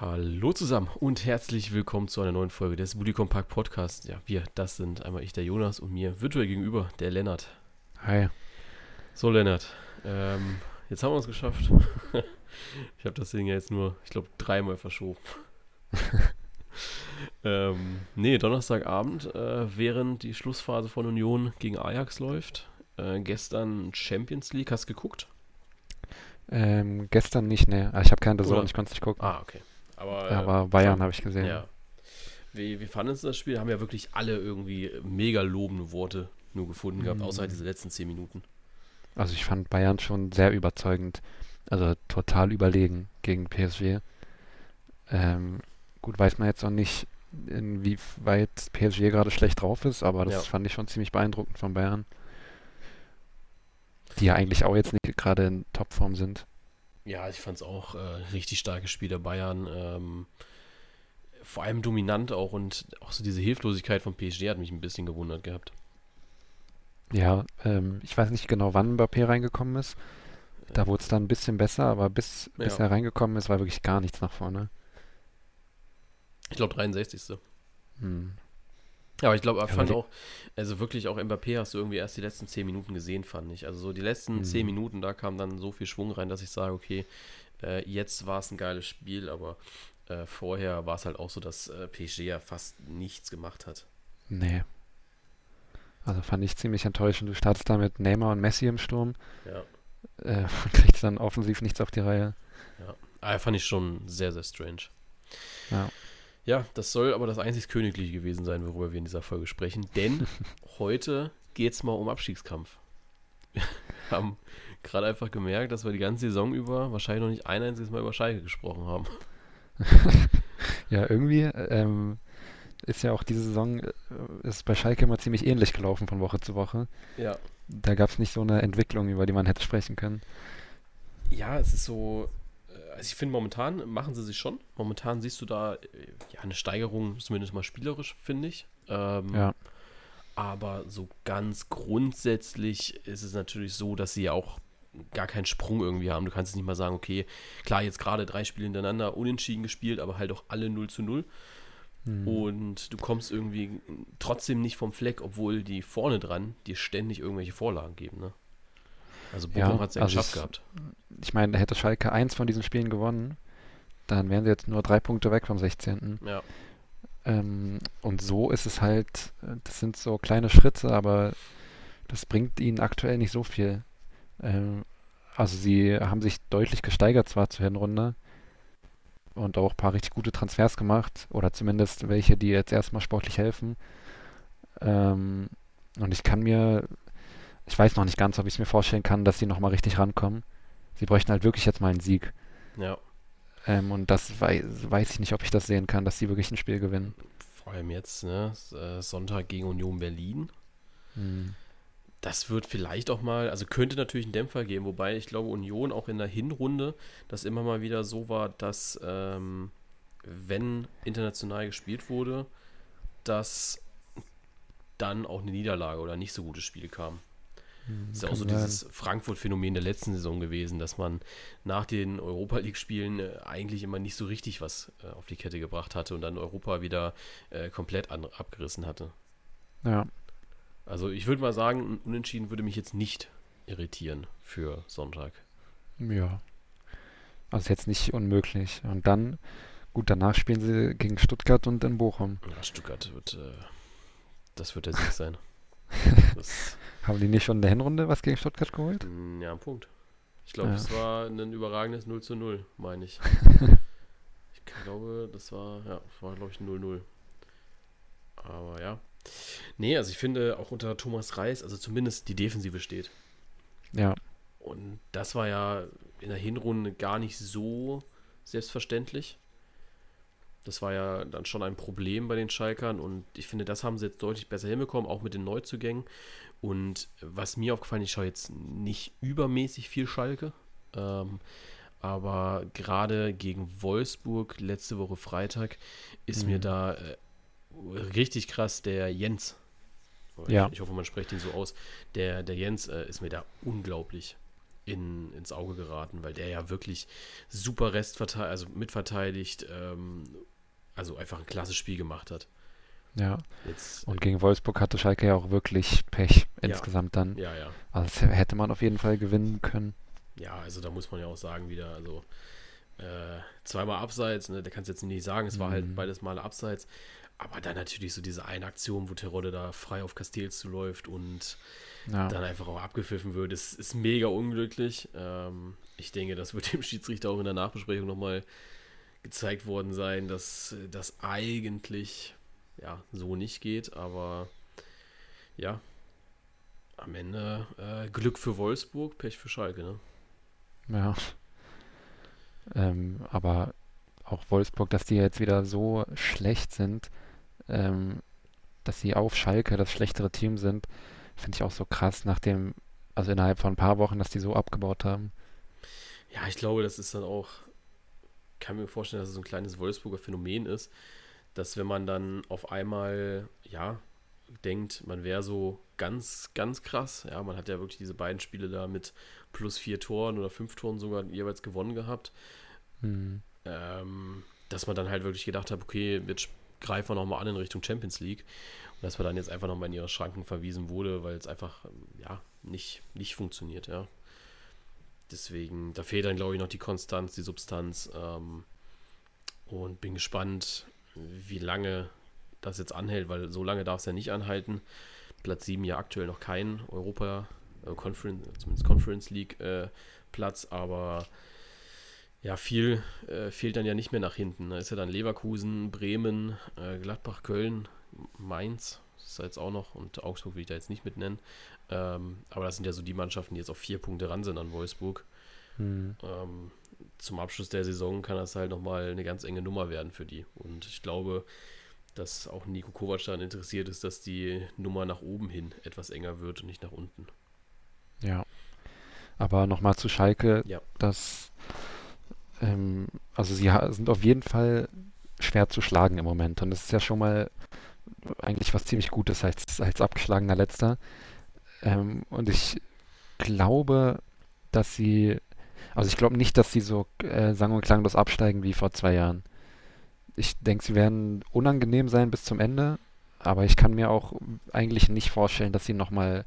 Hallo zusammen und herzlich willkommen zu einer neuen Folge des Bully Compact Podcasts. Ja, wir, das sind einmal ich, der Jonas und mir virtuell gegenüber der Lennart. Hi. So, Lennart, ähm, jetzt haben wir es geschafft. ich habe das Ding ja jetzt nur, ich glaube, dreimal verschoben. ähm, nee, Donnerstagabend, äh, während die Schlussphase von Union gegen Ajax läuft. Äh, gestern Champions League, hast du geguckt? Ähm, gestern nicht, ne. Ich habe keine Sohn, ich konnte es nicht gucken. Ah, okay. Aber, Aber Bayern habe ich gesehen. Ja. Wie, wie fanden Sie das Spiel? Haben ja wirklich alle irgendwie mega lobende Worte nur gefunden gehabt, außer halt diese letzten zehn Minuten. Also ich fand Bayern schon sehr überzeugend. Also total überlegen gegen PSG. Ähm, gut, weiß man jetzt noch nicht, inwieweit PSG gerade schlecht drauf ist, aber das Ja. fand ich schon ziemlich beeindruckend von Bayern. Die ja eigentlich auch jetzt nicht gerade in Topform sind. Ja, ich fand es auch äh, richtig starkes Spiel der Bayern. Ähm, vor allem dominant auch und auch so diese Hilflosigkeit von PSG hat mich ein bisschen gewundert gehabt. Ja, ähm, ich weiß nicht genau, wann Mbappé reingekommen ist. Da wurde es dann ein bisschen besser, aber bis, bis Ja. er reingekommen ist, war wirklich gar nichts nach vorne. Ich glaube 63. Hm. Ja, aber ich glaube, ich Ja, fand aber auch, also wirklich auch Mbappé hast du irgendwie erst die letzten 10 Minuten gesehen, fand ich. Also so die letzten Mhm. 10 Minuten, da kam dann so viel Schwung rein, dass ich sage, okay, äh, jetzt war es ein geiles Spiel, aber äh, vorher war es halt auch so, dass äh, PSG ja fast nichts gemacht hat. Nee. Also fand ich ziemlich enttäuschend. Du startest da mit Neymar und Messi im Sturm, Ja. äh, und kriegst dann offensiv nichts auf die Reihe. Ah, fand ich schon sehr, sehr strange. Ja. Ja, das soll aber das einzig Königliche gewesen sein, worüber wir in dieser Folge sprechen, denn heute geht es mal um Abstiegskampf. Wir haben gerade einfach gemerkt, dass wir die ganze Saison über wahrscheinlich noch nicht ein einziges Mal über Schalke gesprochen haben. Ja, irgendwie ähm, ist ja auch diese Saison äh, ist bei Schalke immer ziemlich ähnlich gelaufen von Woche zu Woche. Ja. Da gab es nicht so eine Entwicklung, über die man hätte sprechen können. Ja, es ist so, also ich finde momentan machen sie sich schon. Momentan siehst du da äh, ja eine Steigerung, zumindest mal spielerisch, finde ich. Ähm, Ja. Aber so ganz grundsätzlich ist es natürlich so, dass sie ja auch gar keinen Sprung irgendwie haben. Du kannst jetzt nicht mal sagen, okay, klar, jetzt gerade drei Spiele hintereinander unentschieden gespielt, aber halt auch alle 0 zu 0. Hm. Und du kommst irgendwie trotzdem nicht vom Fleck, obwohl die vorne dran dir ständig irgendwelche Vorlagen geben. Ne? Also Bochum Ja, hat es ja also geschafft es- gehabt. Ich meine, hätte Schalke eins von diesen Spielen gewonnen, dann wären sie jetzt nur drei Punkte weg vom 16. Ja, Ähm, und so ist es halt, das sind so kleine Schritte, aber das bringt ihnen aktuell nicht so viel. Ähm, also sie haben sich deutlich gesteigert zwar zur Hinrunde und auch ein paar richtig gute Transfers gemacht oder zumindest welche, die jetzt erstmal sportlich helfen. Ähm, und ich kann mir, ich weiß noch nicht ganz, ob ich es mir vorstellen kann, dass sie nochmal richtig rankommen. Sie bräuchten halt wirklich jetzt mal einen Sieg. ja. Ähm, und das weiß, weiß ich nicht, ob ich das sehen kann, dass sie wirklich ein Spiel gewinnen. Vor allem jetzt, ne? Äh, Sonntag gegen Union Berlin. Hm. Das wird vielleicht auch mal, also könnte natürlich einen Dämpfer geben, wobei ich glaube, Union auch in der Hinrunde das immer mal wieder so war, dass ähm, wenn international gespielt wurde, dass dann auch eine Niederlage oder ein nicht so gutes Spiel kam. Das ist ja auch so dieses Frankfurt-Phänomen der letzten Saison gewesen, dass man nach den Europa League-Spielen äh, eigentlich immer nicht so richtig was äh, auf die Kette gebracht hatte und dann Europa wieder äh, komplett an, abgerissen hatte. Ja, Also ich würde mal sagen, ein Unentschieden würde mich jetzt nicht irritieren für Sonntag. ja. Also jetzt nicht unmöglich. Und dann, gut, danach spielen sie gegen Stuttgart und in Bochum. Ja, Stuttgart wird, äh, das wird der Sieg sein. Das, Haben die nicht schon in der Hinrunde was gegen Stuttgart geholt? mm, ja, ein Punkt. Ich glaube, Ja. es war ein überragendes 0 zu 0, meine ich. Ich glaube, das war, ja, das war, glaube ich, ein 0-0. Aber ja. Nee, also ich finde auch unter Thomas Reis, also zumindest die Defensive steht. Ja, Und das war ja in der Hinrunde gar nicht so selbstverständlich. Das war ja dann schon ein Problem bei den Schalkern und ich finde, das haben sie jetzt deutlich besser hinbekommen, auch mit den Neuzugängen. Und was mir aufgefallen ist, ich schaue jetzt nicht übermäßig viel Schalke, ähm, aber gerade gegen Wolfsburg letzte Woche Freitag ist mir Mhm. da äh, richtig krass der Jens. Ich, Ja. ich hoffe, man spricht ihn so aus. Der, der Jens äh, ist mir da unglaublich in, ins Auge geraten, weil der ja wirklich super Restverteidigt, also mitverteidigt, ähm, also einfach ein klasse Spiel gemacht hat. Ja. Jetzt, und gegen Wolfsburg hatte Schalke ja auch wirklich Pech ja. insgesamt dann. Ja, ja. Also hätte man auf jeden Fall gewinnen können. Ja, also da muss man ja auch sagen, wieder, also äh, zweimal abseits, ne, da kannst du jetzt nicht sagen, es war halt mhm. beides Mal abseits. Aber dann natürlich so diese eine Aktion, wo Terodde da frei auf Castells zuläuft und ja. dann einfach auch abgepfiffen wird, ist, ist mega unglücklich. Ähm, ich denke, das wird dem Schiedsrichter auch in der Nachbesprechung nochmal gezeigt worden sein, dass das eigentlich ja so nicht geht. Aber ja, am Ende äh, Glück für Wolfsburg, Pech für Schalke, ne? Ja. Ähm, aber auch Wolfsburg, dass die jetzt wieder so schlecht sind, ähm, dass sie auf Schalke das schlechtere Team sind, finde ich auch so krass, nachdem, also innerhalb von ein paar Wochen, dass die so abgebaut haben. Ja, ich glaube, das ist dann auch, kann mir vorstellen, dass es so ein kleines Wolfsburger Phänomen ist, dass wenn man dann auf einmal, ja, denkt, man wäre so ganz, ganz krass, ja, man hat ja wirklich diese beiden Spiele da mit plus vier Toren oder fünf Toren sogar jeweils gewonnen gehabt. Mhm. Ähm, dass man dann halt wirklich gedacht hat, okay, jetzt greifen wir nochmal an in Richtung Champions League. Und dass man dann jetzt einfach nochmal in ihre Schranken verwiesen wurde, weil es einfach, ja, nicht, nicht funktioniert, ja. Deswegen, da fehlt dann, glaube ich, noch die Konstanz, die Substanz. Ähm, und bin gespannt, wie lange das jetzt anhält, weil so lange darf es ja nicht anhalten. Platz 7 ja aktuell noch kein Europa äh, Conference, zumindest Conference League äh, Platz, aber ja, viel äh, fehlt dann ja nicht mehr nach hinten. Da ist ja dann Leverkusen, Bremen, äh, Gladbach, Köln, Mainz, das ist jetzt auch noch, und Augsburg will ich da jetzt nicht mit nennen. Ähm, aber das sind ja so die Mannschaften, die jetzt auf vier Punkte ran sind an Wolfsburg. Mhm. Ähm, zum Abschluss der Saison kann das halt nochmal eine ganz enge Nummer werden für die. Und ich glaube, dass auch Nico Kovac daran interessiert ist, dass die Nummer nach oben hin etwas enger wird und nicht nach unten. Ja. Aber nochmal zu Schalke, ja. dass ähm, also sie sind auf jeden Fall schwer zu schlagen im Moment. Und das ist ja schon mal eigentlich was ziemlich Gutes als, als abgeschlagener Letzter. Ähm, und ich glaube, dass sie, also ich glaube nicht, dass sie so äh, sang- und klanglos absteigen wie vor zwei Jahren. Ich denke, sie werden unangenehm sein bis zum Ende, aber ich kann mir auch eigentlich nicht vorstellen, dass sie nochmal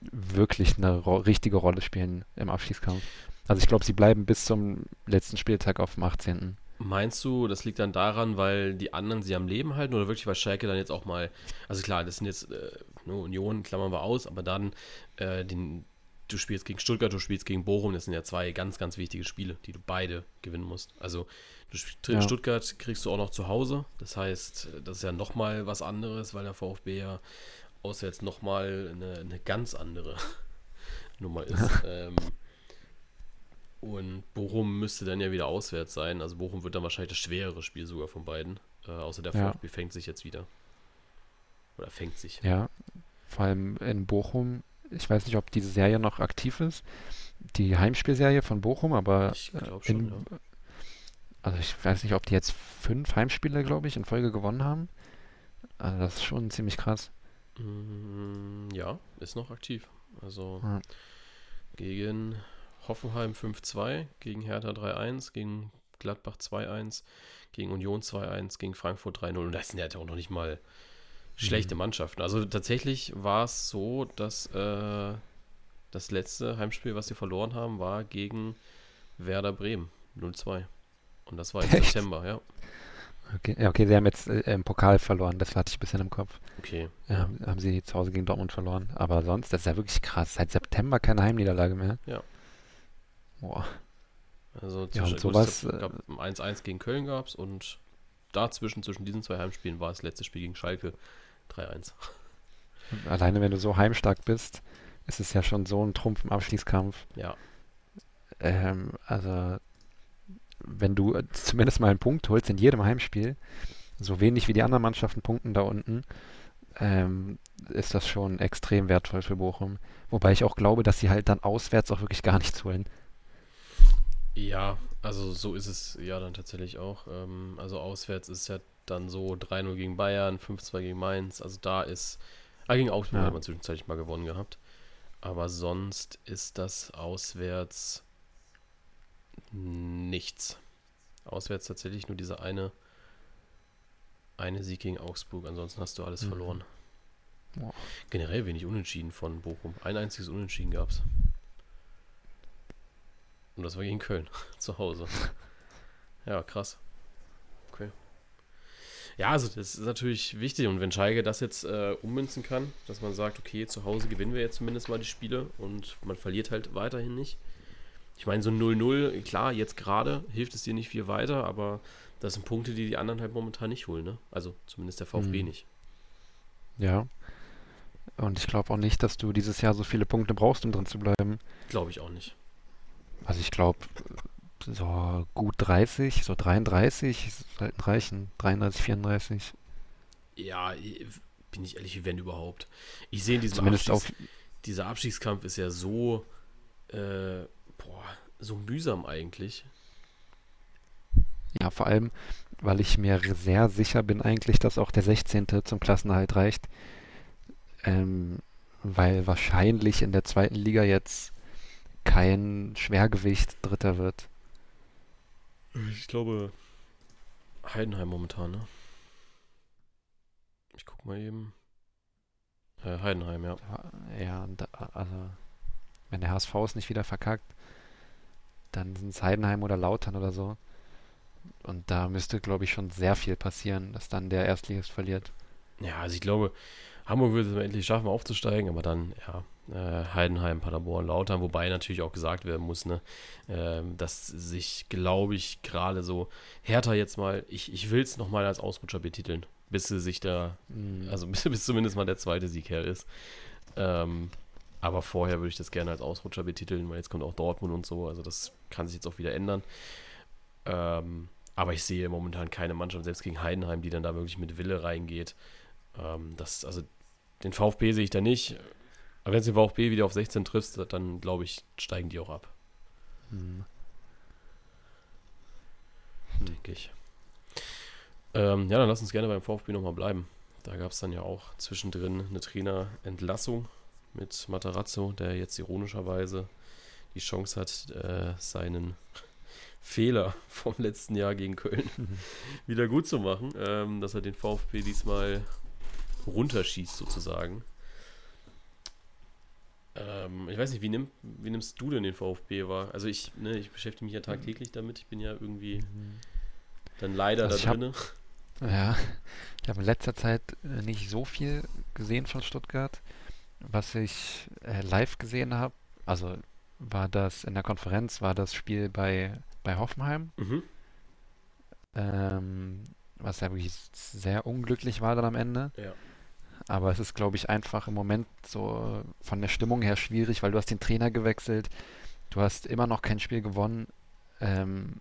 wirklich eine ro richtige Rolle spielen im Abschießkampf. Also ich glaube, sie bleiben bis zum letzten Spieltag auf dem 18. Meinst du, das liegt dann daran, weil die anderen sie am Leben halten oder wirklich, weil Schalke dann jetzt auch mal, also klar, das sind jetzt äh, nur Union, klammern wir aus, aber dann äh, den, du spielst gegen Stuttgart, du spielst gegen Bochum, das sind ja zwei ganz, ganz wichtige Spiele, die du beide gewinnen musst. Also du ja. Stuttgart kriegst du auch noch zu Hause, das heißt, das ist ja nochmal was anderes, weil der VfB ja auswärts nochmal eine, eine ganz andere Nummer ist. ähm, und Bochum müsste dann ja wieder auswärts sein. Also Bochum wird dann wahrscheinlich das schwerere Spiel sogar von beiden. Äh, außer der ja. VfB fängt sich jetzt wieder. Oder fängt sich. Ja, vor allem in Bochum. Ich weiß nicht, ob diese Serie noch aktiv ist. Die Heimspielserie von Bochum, aber ich glaube schon, in, ja. Also ich weiß nicht, ob die jetzt fünf Heimspiele, glaube ich, in Folge gewonnen haben. Also das ist schon ziemlich krass. Mm, ja, ist noch aktiv. Also ja. gegen Hoffenheim 5-2, gegen Hertha 3-1, gegen Gladbach 2-1, gegen Union 2-1, gegen Frankfurt 3-0. Und das sind ja auch noch nicht mal schlechte mhm. Mannschaften. Also tatsächlich war es so, dass äh, das letzte Heimspiel, was sie verloren haben, war gegen Werder Bremen 0-2. Und das war im Echt? September, ja. Okay, ja, okay, sie haben jetzt äh, im Pokal verloren, das hatte ich ein bisschen im Kopf. Okay. Ja, haben sie zu Hause gegen Dortmund verloren. Aber sonst, das ist ja wirklich krass. Seit September keine Heimniederlage mehr. Ja. Boah. Also zwischen, ja, und sowas. Ich glaube, 1-1 gegen Köln gab es und dazwischen, zwischen diesen zwei Heimspielen, war das letzte Spiel gegen Schalke 3-1. Alleine, wenn du so heimstark bist, ist es ja schon so ein Trumpf im Abschließkampf. Ja. Ähm, also, wenn du zumindest mal einen Punkt holst in jedem Heimspiel, so wenig wie die anderen Mannschaften punkten da unten, ähm, ist das schon extrem wertvoll für Bochum. Wobei ich auch glaube, dass sie halt dann auswärts auch wirklich gar nichts holen. Ja, also so ist es ja dann tatsächlich auch. Ähm, also auswärts ist ja dann so 3-0 gegen Bayern, 5-2 gegen Mainz. Also da ist, ah, gegen Augsburg ja. hat man zwischenzeitlich mal gewonnen gehabt. Aber sonst ist das auswärts nichts. Auswärts tatsächlich nur diese eine, eine Sieg gegen Augsburg. Ansonsten hast du alles mhm. verloren. Boah. Generell wenig Unentschieden von Bochum. Ein einziges Unentschieden gab es. Und das war gegen Köln, zu Hause. Ja, krass. Ja, also das ist natürlich wichtig. Und wenn Schalke das jetzt äh, ummünzen kann, dass man sagt, okay, zu Hause gewinnen wir jetzt zumindest mal die Spiele und man verliert halt weiterhin nicht. Ich meine, so 0-0, klar, jetzt gerade hilft es dir nicht viel weiter, aber das sind Punkte, die die anderen halt momentan nicht holen, ne? Also zumindest der VfB mhm. nicht. Ja. Und ich glaube auch nicht, dass du dieses Jahr so viele Punkte brauchst, um drin zu bleiben. Glaube ich auch nicht. Also ich glaube, so gut 30, so 33 sollten reichen. 33, 34. Ja, bin ich ehrlich, wenn überhaupt. Ich sehe in diesem Abstiegs, dieser Abstiegskampf ist ja so, äh, boah, so mühsam eigentlich. Ja, vor allem, weil ich mir sehr sicher bin eigentlich, dass auch der 16. zum Klassenerhalt reicht. Ähm, weil wahrscheinlich in der zweiten Liga jetzt kein Schwergewicht Dritter wird. Ich glaube Heidenheim momentan, ne? Ich guck mal eben. Äh, Heidenheim, ja. Ja, da, also wenn der HSV es nicht wieder verkackt, dann sind es Heidenheim oder Lautern oder so. Und da müsste, glaube ich, schon sehr viel passieren, dass dann der Erstligist verliert. Ja, also ich glaube, Hamburg würde es endlich schaffen, aufzusteigen, aber dann, ja, Heidenheim, Paderborn, Lautern, wobei natürlich auch gesagt werden muss, ne, äh, dass sich, glaube ich, gerade so Hertha jetzt mal, ich, ich will es nochmal als Ausrutscher betiteln, bis sie sich da, mhm. also bis, bis, zumindest mal der zweite Sieg her ist. Ähm, aber vorher würde ich das gerne als Ausrutscher betiteln, weil jetzt kommt auch Dortmund und so, also das kann sich jetzt auch wieder ändern. Ähm, aber ich sehe momentan keine Mannschaft, selbst gegen Heidenheim, die dann da wirklich mit Wille reingeht. Ähm, das, also den VfB sehe ich da nicht. Aber wenn es den VfB wieder auf 16 triffst, dann glaube ich, steigen die auch ab. Hm. Denke ich. Ähm, ja, dann lass uns gerne beim VfB nochmal bleiben. Da gab es dann ja auch zwischendrin eine Trainerentlassung mit Matarazzo, der jetzt ironischerweise die Chance hat, äh, seinen Fehler vom letzten Jahr gegen Köln wieder gut zu machen, ähm, dass er den VfB diesmal runterschießt sozusagen. Ähm, ich weiß nicht, wie, nimm, wie nimmst du denn den VfB wahr? Also ich, ne, ich beschäftige mich ja tagtäglich damit. Ich bin ja irgendwie dann leider also da drin. Ja, ich habe in letzter Zeit äh, nicht so viel gesehen von Stuttgart. Was ich äh, live gesehen habe, also war das in der Konferenz, war das Spiel bei, bei Hoffenheim. Mhm. Ähm, was ja wirklich sehr unglücklich war dann am Ende. Ja. Aber es ist, glaube ich, einfach im Moment so von der Stimmung her schwierig, weil du hast den Trainer gewechselt, du hast immer noch kein Spiel gewonnen. Ähm,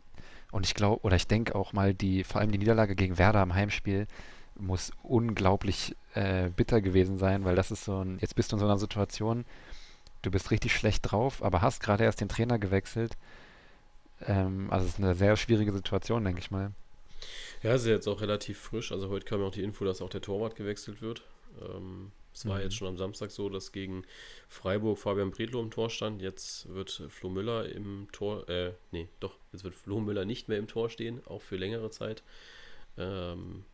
und ich glaube, oder ich denke auch mal, die, vor allem die Niederlage gegen Werder im Heimspiel muss unglaublich äh, bitter gewesen sein, weil das ist so ein, jetzt bist du in so einer Situation, du bist richtig schlecht drauf, aber hast gerade erst den Trainer gewechselt. Ähm, also es ist eine sehr schwierige Situation, denke ich mal. Ja, ist jetzt auch relativ frisch. Also heute kam ja auch die Info, dass auch der Torwart gewechselt wird. Ähm, es war mhm. jetzt schon am Samstag so, dass gegen Freiburg Fabian Bredlow im Tor stand. Jetzt wird Flo Müller im Tor, äh, nee, doch, jetzt wird Flo Müller nicht mehr im Tor stehen, auch für längere Zeit. Ähm,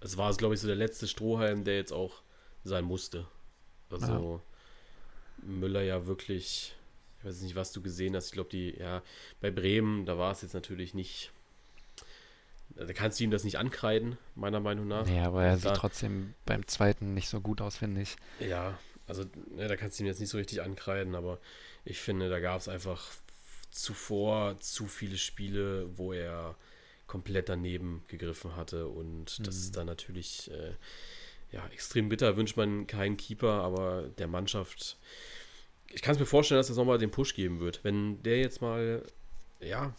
es war, glaube ich, so der letzte Strohhalm, der jetzt auch sein musste. Also ja. Müller ja wirklich, ich weiß nicht, was du gesehen hast. Ich glaube, die, ja, bei Bremen, da war es jetzt natürlich nicht da kannst du ihm das nicht ankreiden, meiner Meinung nach. Ja, aber er sieht trotzdem beim zweiten nicht so gut aus, finde ich. Ja, also ne, da kannst du ihm jetzt nicht so richtig ankreiden, aber ich finde, da gab es einfach zuvor zu viele Spiele, wo er komplett daneben gegriffen hatte und mhm. das ist dann natürlich äh, ja, extrem bitter. Wünscht man keinen Keeper, aber der Mannschaft, ich kann es mir vorstellen, dass es nochmal den Push geben wird. Wenn der jetzt mal, ja,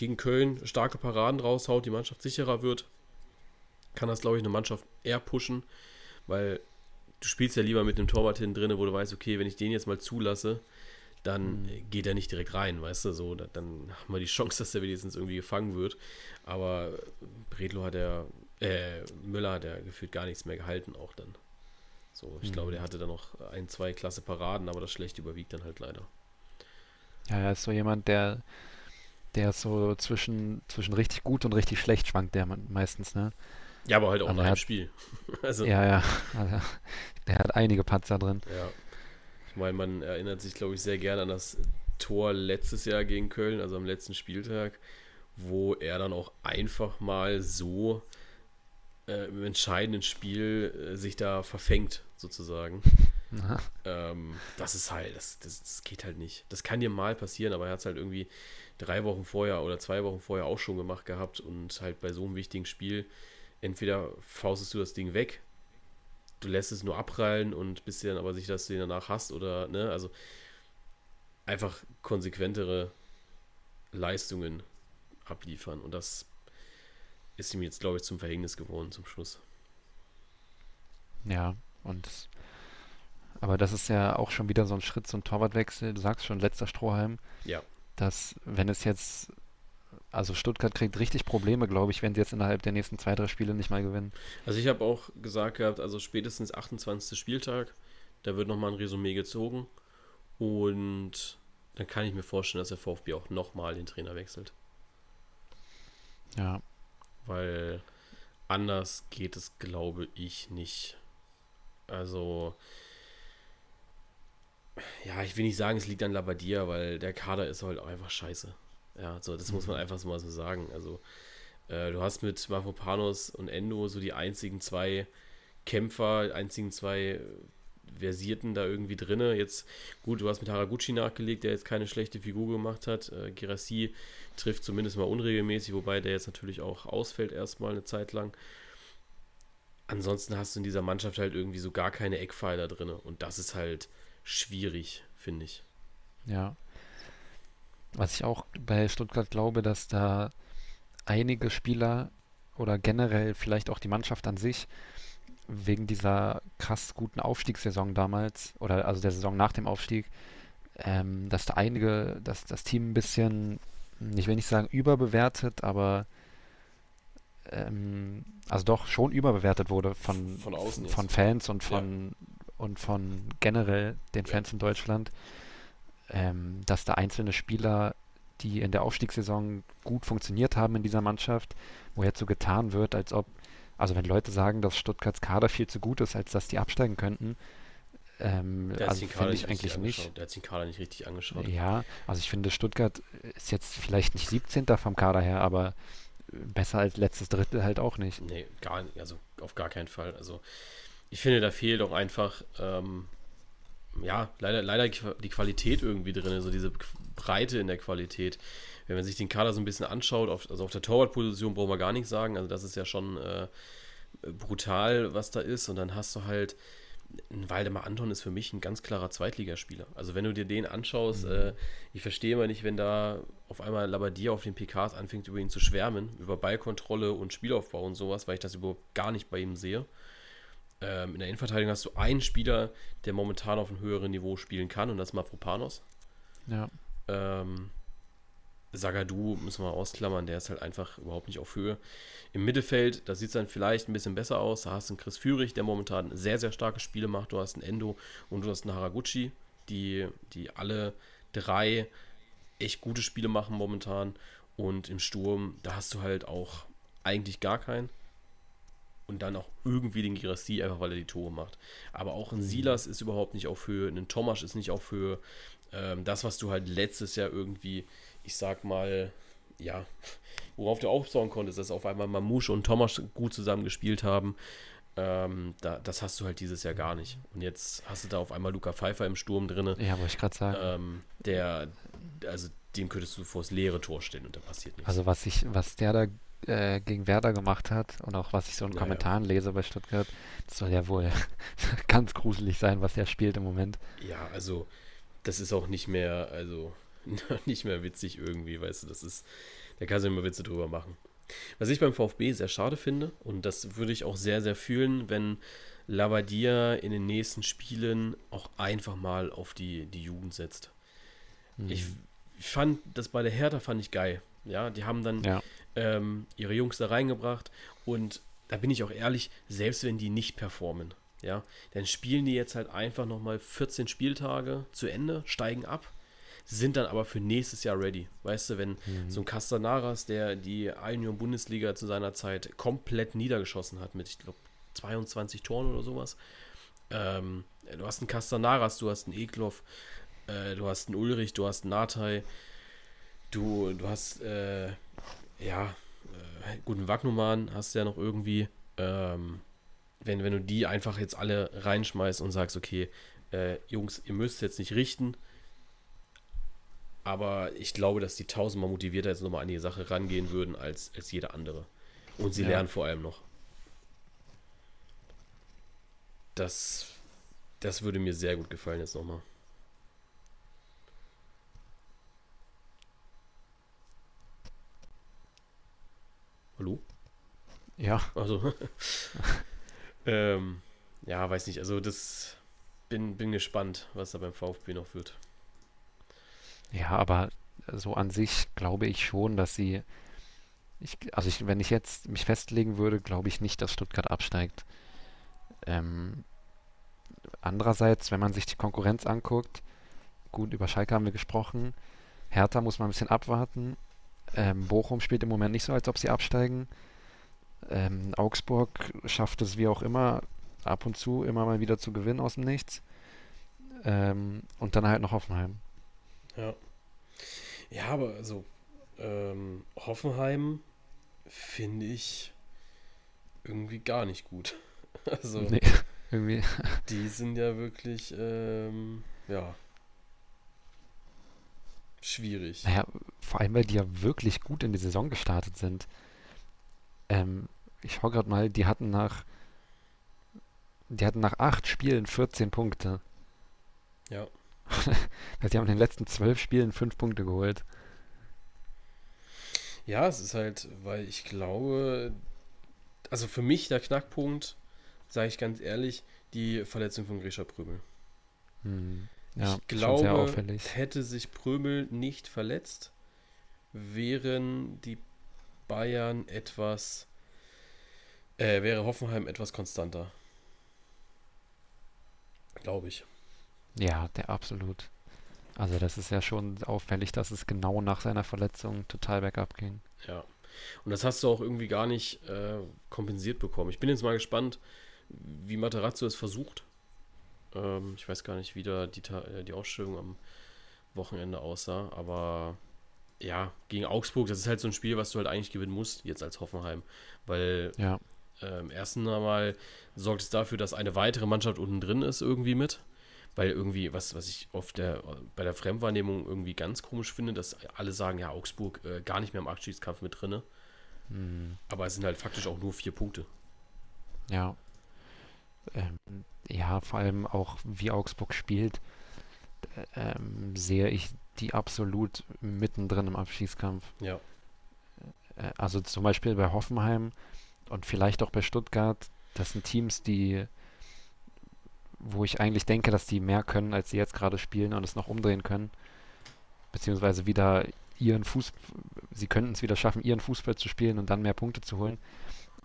gegen Köln starke Paraden raushaut, die Mannschaft sicherer wird, kann das, glaube ich, eine Mannschaft eher pushen, weil du spielst ja lieber mit dem Torwart hinten drin, wo du weißt, okay, wenn ich den jetzt mal zulasse, dann mhm. geht er nicht direkt rein, weißt du, so, dann haben wir die Chance, dass er wenigstens irgendwie gefangen wird. Aber Bredlo hat er, äh, Müller hat er gefühlt gar nichts mehr gehalten, auch dann. So, ich mhm. glaube, der hatte dann noch ein, zwei klasse Paraden, aber das Schlechte überwiegt dann halt leider. Ja, er ist so jemand, der, der so zwischen, zwischen richtig gut und richtig schlecht schwankt, der meistens, ne? Ja, aber halt auch in einem Spiel. also, ja, ja. Also, der hat einige Patzer drin. Ja. Ich meine, man erinnert sich, glaube ich, sehr gerne an das Tor letztes Jahr gegen Köln, also am letzten Spieltag, wo er dann auch einfach mal so äh, im entscheidenden Spiel äh, sich da verfängt, sozusagen. Ähm, das ist halt, das, das, das, geht halt nicht. Das kann dir mal passieren, aber er hat es halt irgendwie drei Wochen vorher oder zwei Wochen vorher auch schon gemacht gehabt und halt bei so einem wichtigen Spiel, entweder faustest du das Ding weg, du lässt es nur abprallen und bist dir dann aber sicher, dass du den danach hast oder, ne, also einfach konsequentere Leistungen abliefern und das ist ihm jetzt, glaube ich, zum Verhängnis geworden zum Schluss. Ja, und aber das ist ja auch schon wieder so ein Schritt zum Torwartwechsel. Du sagst schon, letzter Strohhalm. Ja. Dass, wenn es jetzt, also Stuttgart kriegt richtig Probleme, glaube ich, wenn sie jetzt innerhalb der nächsten zwei, drei Spiele nicht mal gewinnen. Also ich habe auch gesagt gehabt, also spätestens 28. Spieltag, da wird nochmal ein Resümee gezogen. Und dann kann ich mir vorstellen, dass der VfB auch nochmal den Trainer wechselt. Ja. Weil anders geht es, glaube ich, nicht. Also, ja, ich will nicht sagen, es liegt an Labadia, weil der Kader ist halt auch einfach scheiße. Ja, so, das mhm. muss man mhm. einfach so mal so sagen. Also, äh, du hast mit Mafropanos und Endo so die einzigen zwei Kämpfer, einzigen zwei Versierten da irgendwie drinne. Jetzt, gut, du hast mit Haraguchi nachgelegt, der jetzt keine schlechte Figur gemacht hat. Äh, Girassi trifft zumindest mal unregelmäßig, wobei der jetzt natürlich auch ausfällt erstmal eine Zeit lang. Ansonsten hast du in dieser Mannschaft halt irgendwie so gar keine Eckpfeiler drin. Und das ist halt schwierig, finde ich. Ja. Was ich auch bei Stuttgart glaube, dass da einige Spieler oder generell vielleicht auch die Mannschaft an sich wegen dieser krass guten Aufstiegssaison damals, oder also der Saison nach dem Aufstieg, ähm, dass da einige, dass das Team ein bisschen, ich will nicht sagen überbewertet, aber ähm, also doch schon überbewertet wurde von, von, außen von Fans und von, ja. Und von generell den Fans in Deutschland, ähm, dass da einzelne Spieler, die in der Aufstiegssaison gut funktioniert haben in dieser Mannschaft, wo jetzt so getan wird, als ob also wenn Leute sagen, dass Stuttgarts Kader viel zu gut ist, als dass die absteigen könnten, ähm, also finde ich eigentlich nicht. Der hat den Kader nicht richtig angeschaut. Ja, also ich finde, Stuttgart ist jetzt vielleicht nicht 17. vom Kader her, aber besser als letztes Drittel halt auch nicht. Nee, gar also auf gar keinen Fall. Also ich finde, da fehlt auch einfach, ähm, ja, leider, leider die Qualität irgendwie drin, so also diese Breite in der Qualität wenn man sich den Kader so ein bisschen anschaut, auf, also auf der Torwartposition brauchen wir gar nichts sagen. Also das ist ja schon äh, brutal, was da ist. Und dann hast du halt, Waldemar Anton ist für mich ein ganz klarer Zweitligaspieler. Also wenn du dir den anschaust, mhm. äh, ich verstehe immer nicht, wenn da auf einmal Labadier auf den PKs anfängt, über ihn zu schwärmen, über Ballkontrolle und Spielaufbau und sowas, weil ich das überhaupt gar nicht bei ihm sehe. Ähm, in der Innenverteidigung hast du einen Spieler, der momentan auf einem höheren Niveau spielen kann und das ist Mafropanos. Ja. Ähm, Sagadu müssen wir ausklammern, der ist halt einfach überhaupt nicht auf Höhe. Im Mittelfeld, da sieht es dann vielleicht ein bisschen besser aus. Da hast du einen Chris Führig, der momentan sehr, sehr starke Spiele macht. Du hast einen Endo und du hast einen Haraguchi, die, die alle drei echt gute Spiele machen momentan. Und im Sturm, da hast du halt auch eigentlich gar keinen. Und dann auch irgendwie den Girassi, einfach weil er die Tore macht. Aber auch ein mhm. Silas ist überhaupt nicht auf Höhe, ein Tomasch ist nicht auf Höhe. Ähm, das, was du halt letztes Jahr irgendwie ich sag mal, ja, worauf du aufbauen konntest, dass auf einmal Mamouche und Thomas gut zusammen gespielt haben. Ähm, da, das hast du halt dieses Jahr gar nicht. Und jetzt hast du da auf einmal Luca Pfeiffer im Sturm drin. Ja, wollte ich gerade sagen. Ähm, der, also dem könntest du vors leere Tor stellen und da passiert nichts. Also was ich, was der da äh, gegen Werder gemacht hat und auch was ich so in ja, Kommentaren ja. lese bei Stuttgart, das soll ja wohl ganz gruselig sein, was er spielt im Moment. Ja, also das ist auch nicht mehr, also nicht mehr witzig irgendwie, weißt du, das ist, da kannst du immer Witze drüber machen. Was ich beim VfB sehr schade finde, und das würde ich auch sehr, sehr fühlen, wenn Lavadia in den nächsten Spielen auch einfach mal auf die, die Jugend setzt. Mhm. Ich, ich fand das bei der Hertha fand ich geil. Ja, die haben dann ja. Ähm, ihre Jungs da reingebracht und da bin ich auch ehrlich, selbst wenn die nicht performen, Ja, dann spielen die jetzt halt einfach nochmal 14 Spieltage zu Ende, steigen ab, sind dann aber für nächstes Jahr ready. Weißt du, wenn mhm. so ein Castanaras, der die Union-Bundesliga zu seiner Zeit komplett niedergeschossen hat mit, ich glaube, 22 Toren oder sowas. Ähm, du hast einen Castanaras, du hast einen Eklov, äh, du hast einen Ulrich, du hast einen Natai, du, du hast, äh, ja, äh, guten Wagnumann hast du ja noch irgendwie. Ähm, wenn, wenn du die einfach jetzt alle reinschmeißt und sagst, okay, äh, Jungs, ihr müsst jetzt nicht richten, aber ich glaube, dass die tausendmal motivierter jetzt nochmal an die Sache rangehen würden als, als jeder andere. Und sie ja. lernen vor allem noch. Das, das würde mir sehr gut gefallen jetzt nochmal. Hallo? Ja. Also. ähm, ja, weiß nicht. Also das bin, bin gespannt, was da beim VfB noch wird. Ja, aber so an sich glaube ich schon, dass sie. Ich, also ich, wenn ich jetzt mich festlegen würde, glaube ich nicht, dass Stuttgart absteigt. Ähm, andererseits, wenn man sich die Konkurrenz anguckt, gut, über Schalke haben wir gesprochen. Hertha muss man ein bisschen abwarten. Ähm, Bochum spielt im Moment nicht so, als ob sie absteigen. Ähm, Augsburg schafft es wie auch immer ab und zu immer mal wieder zu gewinnen aus dem Nichts. Ähm, und dann halt noch Hoffenheim. Ja. Ja, aber also ähm, Hoffenheim finde ich irgendwie gar nicht gut. Also nee, irgendwie. Die sind ja wirklich, ähm, ja, schwierig. Naja, vor allem, weil die ja wirklich gut in die Saison gestartet sind. Ähm, ich schaue gerade mal, die hatten nach die hatten nach acht Spielen 14 Punkte. Ja. die haben in den letzten zwölf Spielen fünf Punkte geholt. Ja, es ist halt, weil ich glaube, also für mich der Knackpunkt, sage ich ganz ehrlich, die Verletzung von Grisha Prömel. Hm. Ja, ich glaube, hätte sich Prömel nicht verletzt, wären die Bayern etwas, äh, wäre Hoffenheim etwas konstanter. Glaube ich. Ja, der absolut. Also das ist ja schon auffällig, dass es genau nach seiner Verletzung total bergab ging. Ja. Und das hast du auch irgendwie gar nicht äh, kompensiert bekommen. Ich bin jetzt mal gespannt, wie Materazzo es versucht. Ähm, ich weiß gar nicht, wie da die, äh, die Ausstellung am Wochenende aussah, aber ja, gegen Augsburg, das ist halt so ein Spiel, was du halt eigentlich gewinnen musst, jetzt als Hoffenheim. Weil ja. ähm, erstens einmal sorgt es dafür, dass eine weitere Mannschaft unten drin ist, irgendwie mit. Weil irgendwie, was, was ich oft der, bei der Fremdwahrnehmung irgendwie ganz komisch finde, dass alle sagen, ja, Augsburg äh, gar nicht mehr im Abschiedskampf mit drinne. Mhm. Aber es sind halt faktisch auch nur vier Punkte. Ja. Ähm, ja, vor allem auch wie Augsburg spielt, ähm, sehe ich die absolut mittendrin im Abschießkampf. Ja. Äh, also zum Beispiel bei Hoffenheim und vielleicht auch bei Stuttgart, das sind Teams, die, wo ich eigentlich denke, dass die mehr können, als sie jetzt gerade spielen und es noch umdrehen können. Beziehungsweise wieder ihren Fuß, sie könnten es wieder schaffen, ihren Fußball zu spielen und dann mehr Punkte zu holen.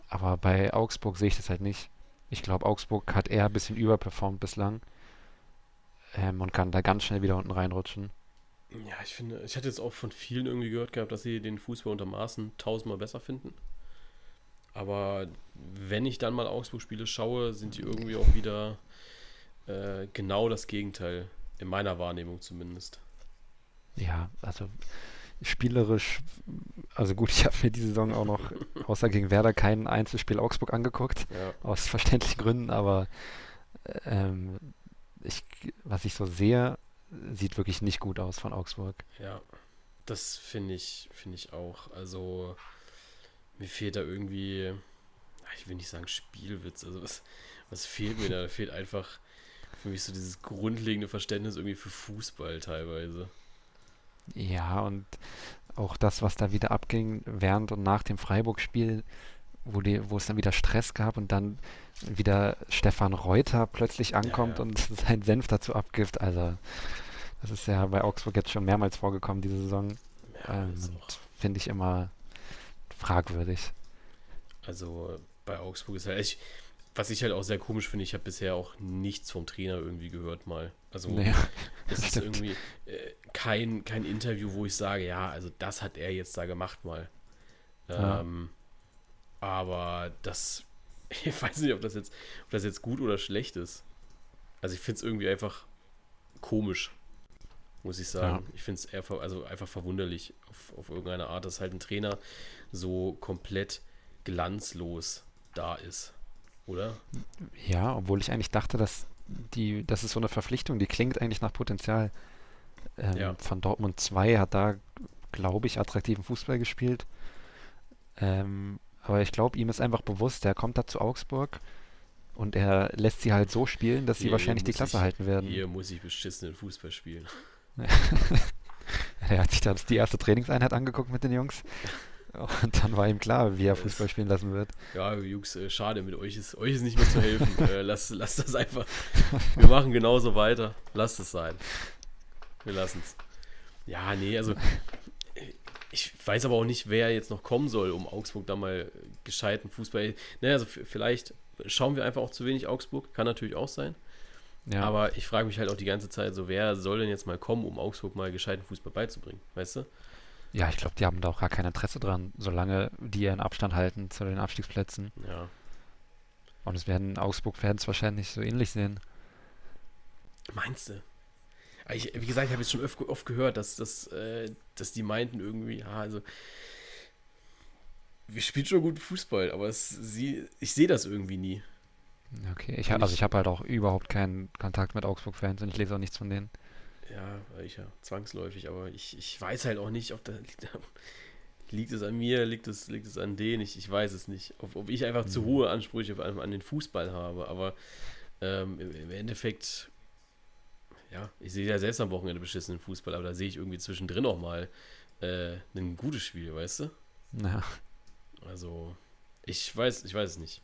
Aber bei Augsburg sehe ich das halt nicht. Ich glaube, Augsburg hat eher ein bisschen überperformt bislang ähm, und kann da ganz schnell wieder unten reinrutschen. Ja, ich finde, ich hatte jetzt auch von vielen irgendwie gehört gehabt, dass sie den Fußball unter Maßen tausendmal besser finden. Aber wenn ich dann mal Augsburg-Spiele schaue, sind die irgendwie auch wieder äh, genau das Gegenteil. In meiner Wahrnehmung zumindest. Ja, also spielerisch, also gut, ich habe mir die Saison auch noch außer gegen Werder kein Einzelspiel Augsburg angeguckt, ja. aus verständlichen Gründen, aber ähm, ich, was ich so sehe, sieht wirklich nicht gut aus von Augsburg. Ja, das finde ich, finde ich auch. Also mir fehlt da irgendwie, ich will nicht sagen Spielwitz, also was, was fehlt mir da? Da fehlt einfach für mich so dieses grundlegende Verständnis irgendwie für Fußball teilweise. Ja, und auch das, was da wieder abging während und nach dem Freiburg-Spiel, wo, wo es dann wieder Stress gab und dann wieder Stefan Reuter plötzlich ankommt ja, ja. und seinen Senf dazu abgibt. Also, das ist ja bei Augsburg jetzt schon mehrmals vorgekommen, diese Saison. Ähm, Finde ich immer fragwürdig. Also, bei Augsburg ist halt. Ich, was ich halt auch sehr komisch finde, ich habe bisher auch nichts vom Trainer irgendwie gehört mal. Also Nee, es ist irgendwie äh, kein, kein Interview, wo ich sage, ja, also das hat er jetzt da gemacht mal. Ja. Ähm, aber das, ich weiß nicht, ob das jetzt, ob das jetzt gut oder schlecht ist. Also ich finde es irgendwie einfach komisch, muss ich sagen. Ich finde es eher, also einfach verwunderlich auf, auf irgendeine Art, dass halt ein Trainer so komplett glanzlos da ist. Oder? Ja, obwohl ich eigentlich dachte, dass die, das ist so eine Verpflichtung, die klingt eigentlich nach Potenzial. Ähm, Ja. Von Dortmund 2 hat da, glaube ich, attraktiven Fußball gespielt. Ähm, aber ich glaube, ihm ist einfach bewusst, er kommt da zu Augsburg und er lässt sie halt so spielen, dass sie Hier wahrscheinlich die Klasse ich- halten werden. Hier muss ich beschissenen Fußball spielen. Er hat sich dann die erste Trainingseinheit angeguckt mit den Jungs. Und dann war ihm klar, wie er Fußball spielen lassen wird. Ja, Jungs, äh, schade, mit euch ist, euch ist nicht mehr zu helfen. äh, lasst, lasst das einfach. Wir machen genauso weiter. Lasst es sein. Wir lassen es. Ja, nee, also ich weiß aber auch nicht, wer jetzt noch kommen soll, um Augsburg da mal gescheiten Fußball. Naja, also f- vielleicht schauen wir einfach auch zu wenig Augsburg. Kann natürlich auch sein. Ja, Aber ich frage mich halt auch die ganze Zeit so, wer soll denn jetzt mal kommen, um Augsburg mal gescheiten Fußball beizubringen? Weißt du? ja ich glaube, die haben da auch gar kein Interesse dran, solange die ihren Abstand halten zu den Abstiegsplätzen. Ja. Und es werden Augsburg-Fans wahrscheinlich so ähnlich sehen. Meinst du? Ich, wie gesagt, ich habe jetzt schon oft, oft gehört, dass, dass, äh, dass die meinten irgendwie, ja, also wir spielen schon guten Fußball, aber es, sie, ich sehe das irgendwie nie. Okay, ich, also ich- habe halt auch überhaupt keinen Kontakt mit Augsburg-Fans und ich lese auch nichts von denen. Ja, ich ja, zwangsläufig, aber ich, ich weiß halt auch nicht, ob da liegt, liegt es an mir, liegt es, liegt es an denen, ich, ich weiß es nicht. Ob, ob ich einfach zu Mhm. hohe Ansprüche an, an den Fußball habe, aber ähm, im Endeffekt, ja, ich sehe ja selbst am Wochenende beschissenen Fußball, aber da sehe ich irgendwie zwischendrin auch mal äh, ein gutes Spiel, weißt du? Ja, Also, ich weiß, ich weiß es nicht.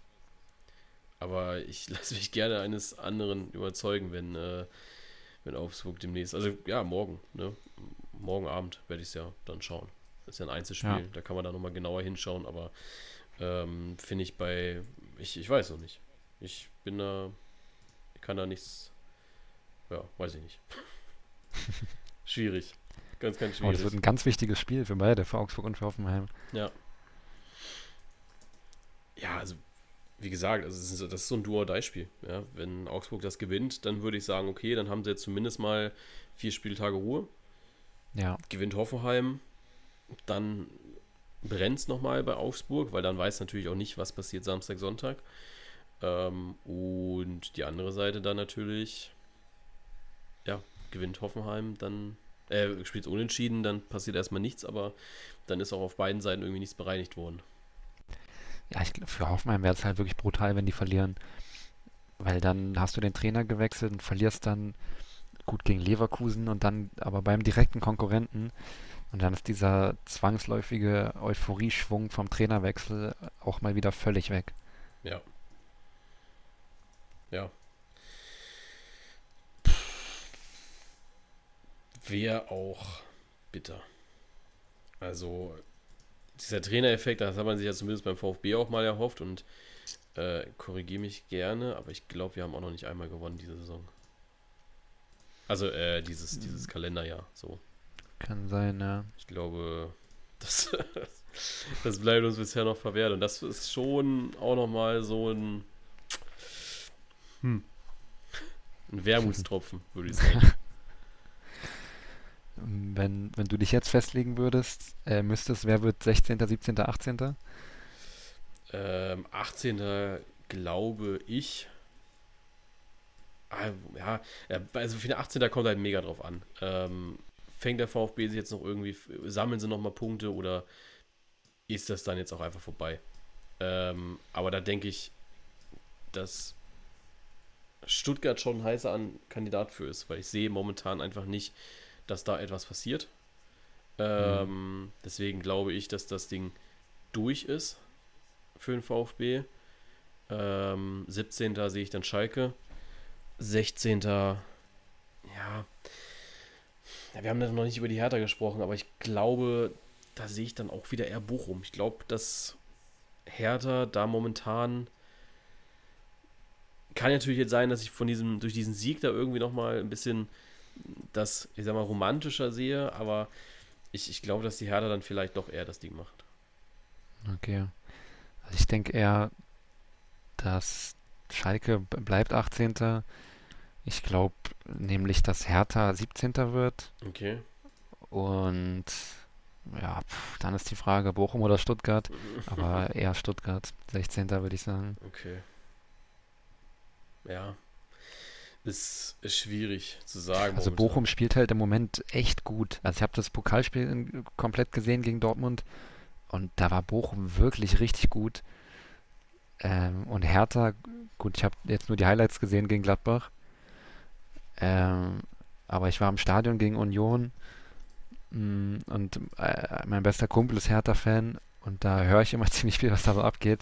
Aber ich lasse mich gerne eines anderen überzeugen, wenn, äh, wenn Augsburg demnächst, also ja, morgen, ne? Morgen Abend werde ich es ja dann schauen. Das ist ja ein Einzelspiel, Ja. da kann man da nochmal genauer hinschauen, aber ähm, finde ich bei, ich, ich weiß noch nicht. Ich bin da, ich kann da nichts, ja, weiß ich nicht. schwierig. Ganz, ganz aber das schwierig. wird ein ganz wichtiges Spiel für beide, für Augsburg und für Hoffenheim. Ja. Ja, also wie gesagt, also das, ist, das ist so ein Duo-Die-Spiel. Ja? Wenn Augsburg das gewinnt, dann würde ich sagen, okay, dann haben sie jetzt zumindest mal vier Spieltage Ruhe. Ja, Gewinnt Hoffenheim, dann brennt es nochmal bei Augsburg, weil dann weiß natürlich auch nicht, was passiert Samstag, Sonntag. Ähm, und die andere Seite dann natürlich, ja, gewinnt Hoffenheim, dann äh, spielt unentschieden, dann passiert erstmal nichts, aber dann ist auch auf beiden Seiten irgendwie nichts bereinigt worden. ja ich, glaub, für Hoffenheim wäre es halt wirklich brutal, wenn die verlieren. Weil dann hast du den Trainer gewechselt und verlierst dann gut gegen Leverkusen und dann aber beim direkten Konkurrenten. Und dann ist dieser zwangsläufige Euphorieschwung vom Trainerwechsel auch mal wieder völlig weg. Ja. Ja. Wäre auch bitter. Also, dieser Trainereffekt, das hat man sich ja zumindest beim VfB auch mal erhofft und äh, korrigiere mich gerne, aber ich glaube, wir haben auch noch nicht einmal gewonnen diese Saison. Also, äh, dieses, dieses Kalenderjahr, so. Kann sein, ja. Ich glaube, das, das bleibt uns bisher noch verwehrt. Und das ist schon auch nochmal so ein, Hm. ein Wermutstropfen, würde ich sagen. Wenn, wenn du dich jetzt festlegen würdest, äh, müsstest, wer wird 16., 17., 18.? ähm, 18. glaube ich. Ah, ja, ja, also für den 18. kommt halt mega drauf an. Ähm, fängt der VfB sich jetzt noch irgendwie, sammeln sie nochmal Punkte oder ist das dann jetzt auch einfach vorbei? Ähm, aber da denke ich, dass Stuttgart schon ein heißer An Kandidat für ist, weil ich sehe momentan einfach nicht, dass da etwas passiert. Ähm, Deswegen glaube ich, dass das Ding durch ist für den VfB. Ähm, 17. sehe ich dann Schalke. 16. Ja. ja. Wir haben dann noch nicht über die Hertha gesprochen, aber ich glaube, da sehe ich dann auch wieder eher Bochum. Ich glaube, dass Hertha da momentan kann natürlich jetzt sein, dass ich von diesem, durch diesen Sieg da irgendwie nochmal ein bisschen das, ich sag mal, romantischer sehe, aber ich, ich glaube, dass die Hertha dann vielleicht doch eher das Ding macht. Okay. Also ich denke eher, dass Schalke bleibt 18. Ich glaube nämlich, dass Hertha 17. wird. Okay. Und ja, pf, dann ist die Frage, Bochum oder Stuttgart. Aber eher Stuttgart. 16. würde ich sagen. Okay. Ja. Ist, ist schwierig zu sagen. Also momentan. Bochum spielt halt im Moment echt gut. Also ich habe das Pokalspiel komplett gesehen gegen Dortmund und da war Bochum wirklich richtig gut. Ähm, und Hertha, gut, ich habe jetzt nur die Highlights gesehen gegen Gladbach. Ähm, aber ich war im Stadion gegen Union mh, und äh, mein bester Kumpel ist Hertha-Fan und da höre ich immer ziemlich viel, was da so abgeht.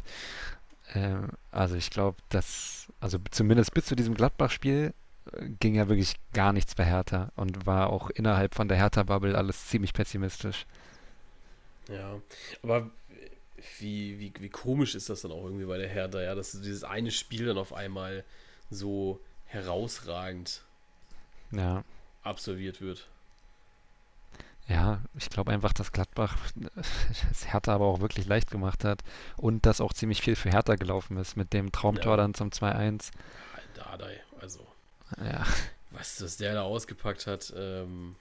Ähm, also ich glaube, dass, also zumindest bis zu diesem Gladbach-Spiel äh, ging ja wirklich gar nichts bei Hertha und war auch innerhalb von der Hertha-Bubble alles ziemlich pessimistisch. Ja, aber wie, wie, wie komisch ist das dann auch irgendwie bei der Hertha, ja, dass dieses eine Spiel dann auf einmal so herausragend Ja, absolviert wird. Ja, ich glaube einfach, dass Gladbach es Hertha aber auch wirklich leicht gemacht hat und dass auch ziemlich viel für Hertha gelaufen ist mit dem Traumtor Ja. dann zum 2-1. Dardai, also, Ja, was, was der da ausgepackt hat, ähm,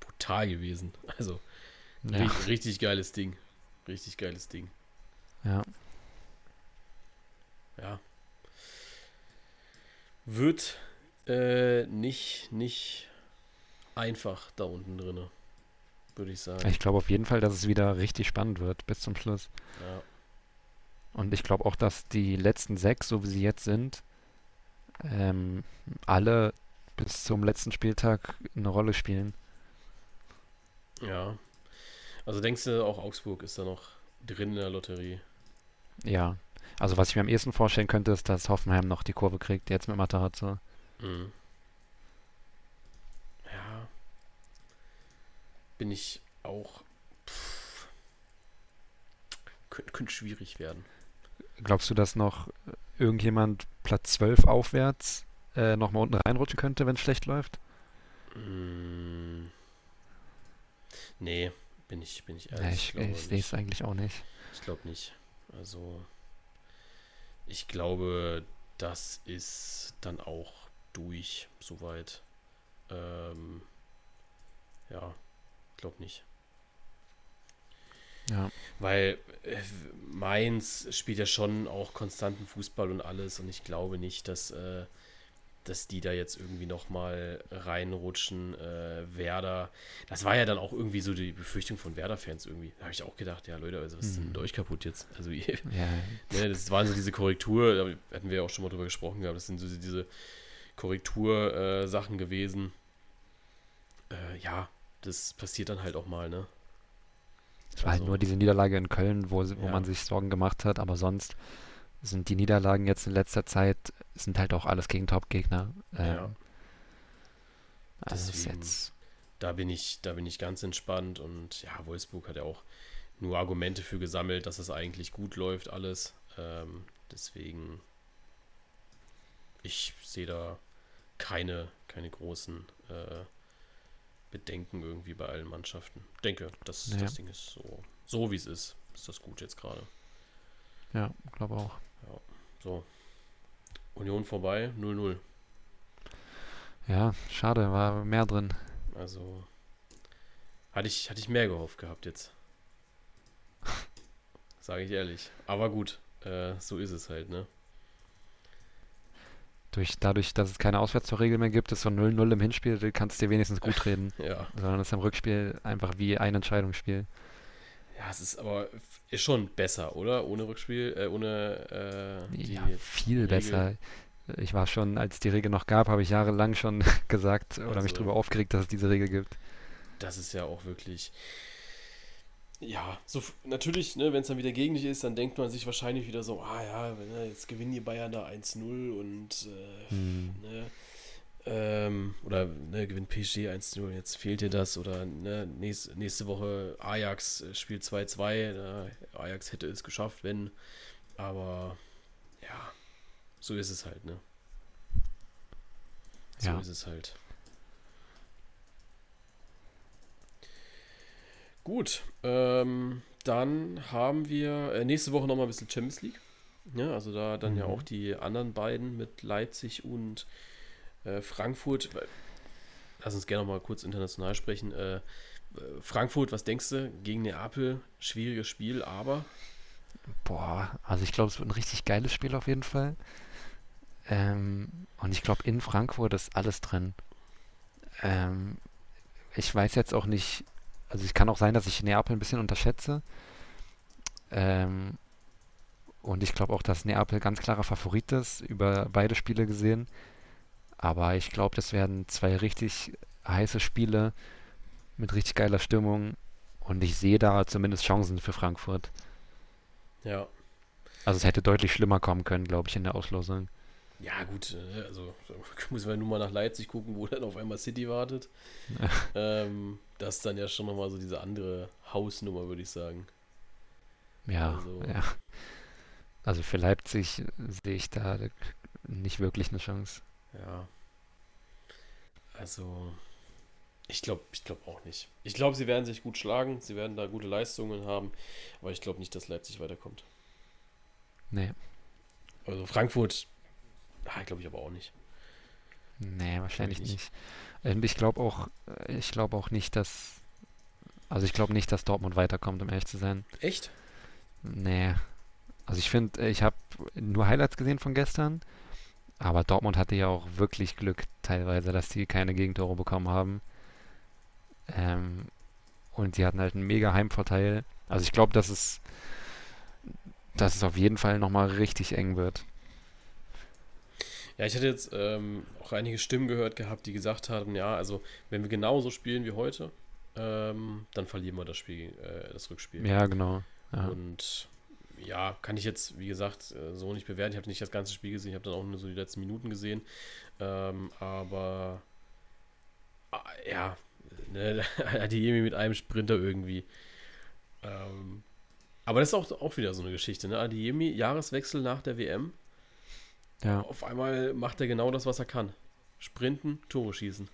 brutal gewesen. Also, ja, richtig, richtig geiles Ding. Richtig geiles Ding. ja. Ja. Wird äh, nicht, nicht einfach da unten drinne, würde ich sagen. Ich glaube auf jeden Fall, dass es wieder richtig spannend wird bis zum Schluss. Ja. Und ich glaube auch, dass die letzten sechs, so wie sie jetzt sind, ähm, alle bis zum letzten Spieltag eine Rolle spielen. ja. Also denkst du, auch Augsburg ist da noch drin in der Lotterie? Ja. Also was ich mir am ehesten vorstellen könnte, ist, dass Hoffenheim noch die Kurve kriegt, jetzt mit Matarazzo. Mhm. Ja. Bin ich auch. Pff, könnte, könnte schwierig werden. Glaubst du, dass noch irgendjemand Platz 12 aufwärts äh, nochmal unten reinrutschen könnte, wenn es schlecht läuft? Mm. Nee, bin ich, bin ich Ja, ehrlich. ich glaube ich sehe es eigentlich auch nicht. Ich glaube nicht. Also, ich glaube, das ist dann auch durch, soweit. Ähm, ja, glaube nicht. Ja, Weil äh, Mainz spielt ja schon auch konstanten Fußball und alles und ich glaube nicht, dass, äh, dass die da jetzt irgendwie nochmal reinrutschen. Äh, Werder, das war ja dann auch irgendwie so die Befürchtung von Werder-Fans irgendwie. Da habe ich auch gedacht, ja Leute, also was ist denn Mhm. mit euch kaputt jetzt? Also ihr, ja, Ne, das waren so diese Korrektur, da hatten wir ja auch schon mal drüber gesprochen gehabt, das sind so diese Korrektur-Sachen äh, gewesen. Äh, ja, das passiert dann halt auch mal, ne? es war halt Also- nur diese Niederlage in Köln, wo, wo Ja. man sich Sorgen gemacht hat, aber sonst sind die Niederlagen jetzt in letzter Zeit sind halt auch alles gegen Top-Gegner. Ähm, Ja. Also Deswegen- jetzt, Da bin ich, da bin ich ganz entspannt und ja, Wolfsburg hat ja auch nur Argumente für gesammelt, dass es eigentlich gut läuft, alles. Ähm, deswegen, ich sehe da keine, keine großen äh, Bedenken irgendwie bei allen Mannschaften. Denke, das, Ja. das Ding ist so, so wie es ist, ist das gut jetzt gerade. ja, glaube auch. So. Union vorbei, 0-0. Ja, schade, war mehr drin. Also hatte ich, hatte ich mehr gehofft gehabt jetzt. Sage ich ehrlich. Aber gut, äh, so ist es halt, ne? Durch, dadurch, dass es keine Auswärtstorregel mehr gibt, ist so 0-0 im Hinspiel, du kannst dir wenigstens gut reden. Ja. Sondern es ist im Rückspiel einfach wie ein Entscheidungsspiel. Ja, es ist aber ist schon besser, oder? Ohne Rückspiel, äh, ohne äh. Ja, viel Regel. besser. Ich war schon, als die Regel noch gab, habe ich jahrelang schon gesagt oder mich Also- darüber aufgeregt, dass es diese Regel gibt. Das ist ja auch wirklich. Ja, so natürlich, ne, wenn es dann wieder gegen dich ist, dann denkt man sich wahrscheinlich wieder so, ah ja, ne, jetzt gewinnen die Bayern da 1-0 und äh, Hm. ne, ähm, oder ne, gewinnt PSG 1-0, jetzt fehlt dir das oder ne, nächst, nächste Woche Ajax äh, spielt 2-2, ne, Ajax hätte es geschafft, wenn, aber ja, so ist es halt, ne. So Ja. ist es halt. Gut, ähm, dann haben wir äh, nächste Woche nochmal ein bisschen Champions League. Ja, also da dann ja Mhm. auch die anderen beiden mit Leipzig und äh, Frankfurt. Lass uns gerne noch mal kurz international sprechen. Äh, äh, Frankfurt, was denkst du? Gegen Neapel, schwieriges Spiel, aber Boah, also ich glaube, es wird ein richtig geiles Spiel auf jeden Fall. Ähm, und ich glaube, in Frankfurt ist alles drin. Ähm, ich weiß jetzt auch nicht, also es kann auch sein, dass ich Neapel ein bisschen unterschätze. Ähm, und ich glaube auch, dass Neapel ganz klarer Favorit ist, über beide Spiele gesehen. Aber ich glaube, das werden zwei richtig heiße Spiele mit richtig geiler Stimmung. Und ich sehe da zumindest Chancen für Frankfurt. ja. Also es hätte deutlich schlimmer kommen können, glaube ich, in der Auslosung. Ja, gut, äh, also muss man nur mal nach Leipzig gucken, wo dann auf einmal City wartet. ähm, das ist dann ja schon nochmal so diese andere Hausnummer, würde ich sagen. Ja, Also- ja. Also für Leipzig sehe ich da nicht wirklich eine Chance. Ja. Also, ich glaube ich glaub auch nicht. Ich glaube, sie werden sich gut schlagen, sie werden da gute Leistungen haben, aber ich glaube nicht, dass Leipzig weiterkommt. Nee, Also Frankfurt, ah, glaube ich aber auch nicht. nee, wahrscheinlich nicht. nicht. Und ich glaube auch, äh, ich glaube auch nicht, dass, also ich glaube nicht, dass Dortmund weiterkommt, um ehrlich zu sein. Echt? Nee. Also ich finde, ich habe nur Highlights gesehen von gestern, aber Dortmund hatte ja auch wirklich Glück teilweise, dass die keine Gegentore bekommen haben. Ähm, und sie hatten halt einen mega Heimvorteil. Also ich glaube, dass es, dass es auf jeden Fall nochmal richtig eng wird. Ja, ich hatte jetzt ähm, auch einige Stimmen gehört gehabt, die gesagt haben, ja, also wenn wir genauso spielen wie heute, ähm, dann verlieren wir das Spiel, äh, das Rückspiel. Ja, genau. Ja. Und ja, kann ich jetzt, wie gesagt, äh, so nicht bewerten. Ich habe nicht das ganze Spiel gesehen, ich habe dann auch nur so die letzten Minuten gesehen. Ähm, aber ah, ja, ne, Adeyemi mit einem Sprinter irgendwie. Ähm, aber das ist auch, auch wieder so eine Geschichte. Ne? Adeyemi, Jahreswechsel nach der WM. Ja. Auf einmal macht er genau das, was er kann. Sprinten, Tore schießen.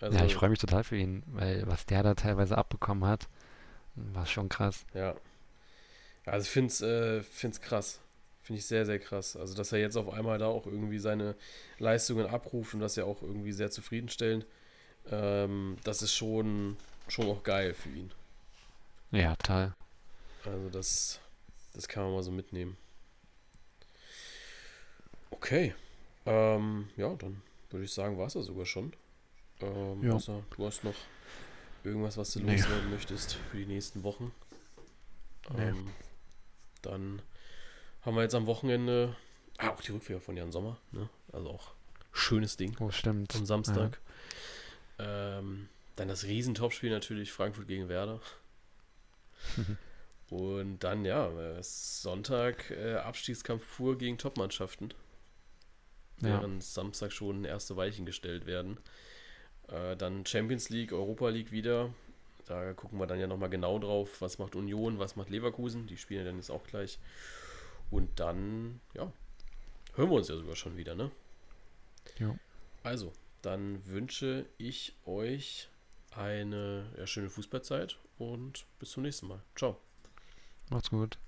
Also, ja, ich freue mich total für ihn, weil was der da teilweise abbekommen hat, war schon krass. Ja. Ja, Also ich finde es äh, find's krass. Finde ich sehr, sehr krass. Also, dass er jetzt auf einmal da auch irgendwie seine Leistungen abruft und das ja auch irgendwie sehr zufriedenstellend. Ähm, das ist schon, schon auch geil für ihn. Ja, total. Also das, das kann man mal so mitnehmen. Okay. Ähm, ja, dann würde ich sagen, war es das sogar schon. Ähm, Ja. außer du hast noch irgendwas, was du Nee. loswerden möchtest für die nächsten Wochen. Nee. Ähm, dann haben wir jetzt am Wochenende ah, auch die Rückkehr von Jan Sommer. Ne? Also auch schönes Ding Oh, stimmt. am Samstag. Ähm, dann das Riesentopspiel natürlich, Frankfurt gegen Werder. Und dann, ja, äh, Sonntag äh, Abstiegskampf pur gegen Topmannschaften. Ja. Während Samstag schon erste Weichen gestellt werden. Äh, dann Champions League, Europa League wieder. Da gucken wir dann ja nochmal genau drauf, was macht Union, was macht Leverkusen. Die spielen ja dann jetzt auch gleich. Und dann, ja, hören wir uns ja sogar schon wieder, ne? Ja. Also, dann wünsche ich euch eine ja, schöne Fußballzeit und bis zum nächsten Mal. Ciao. Macht's gut.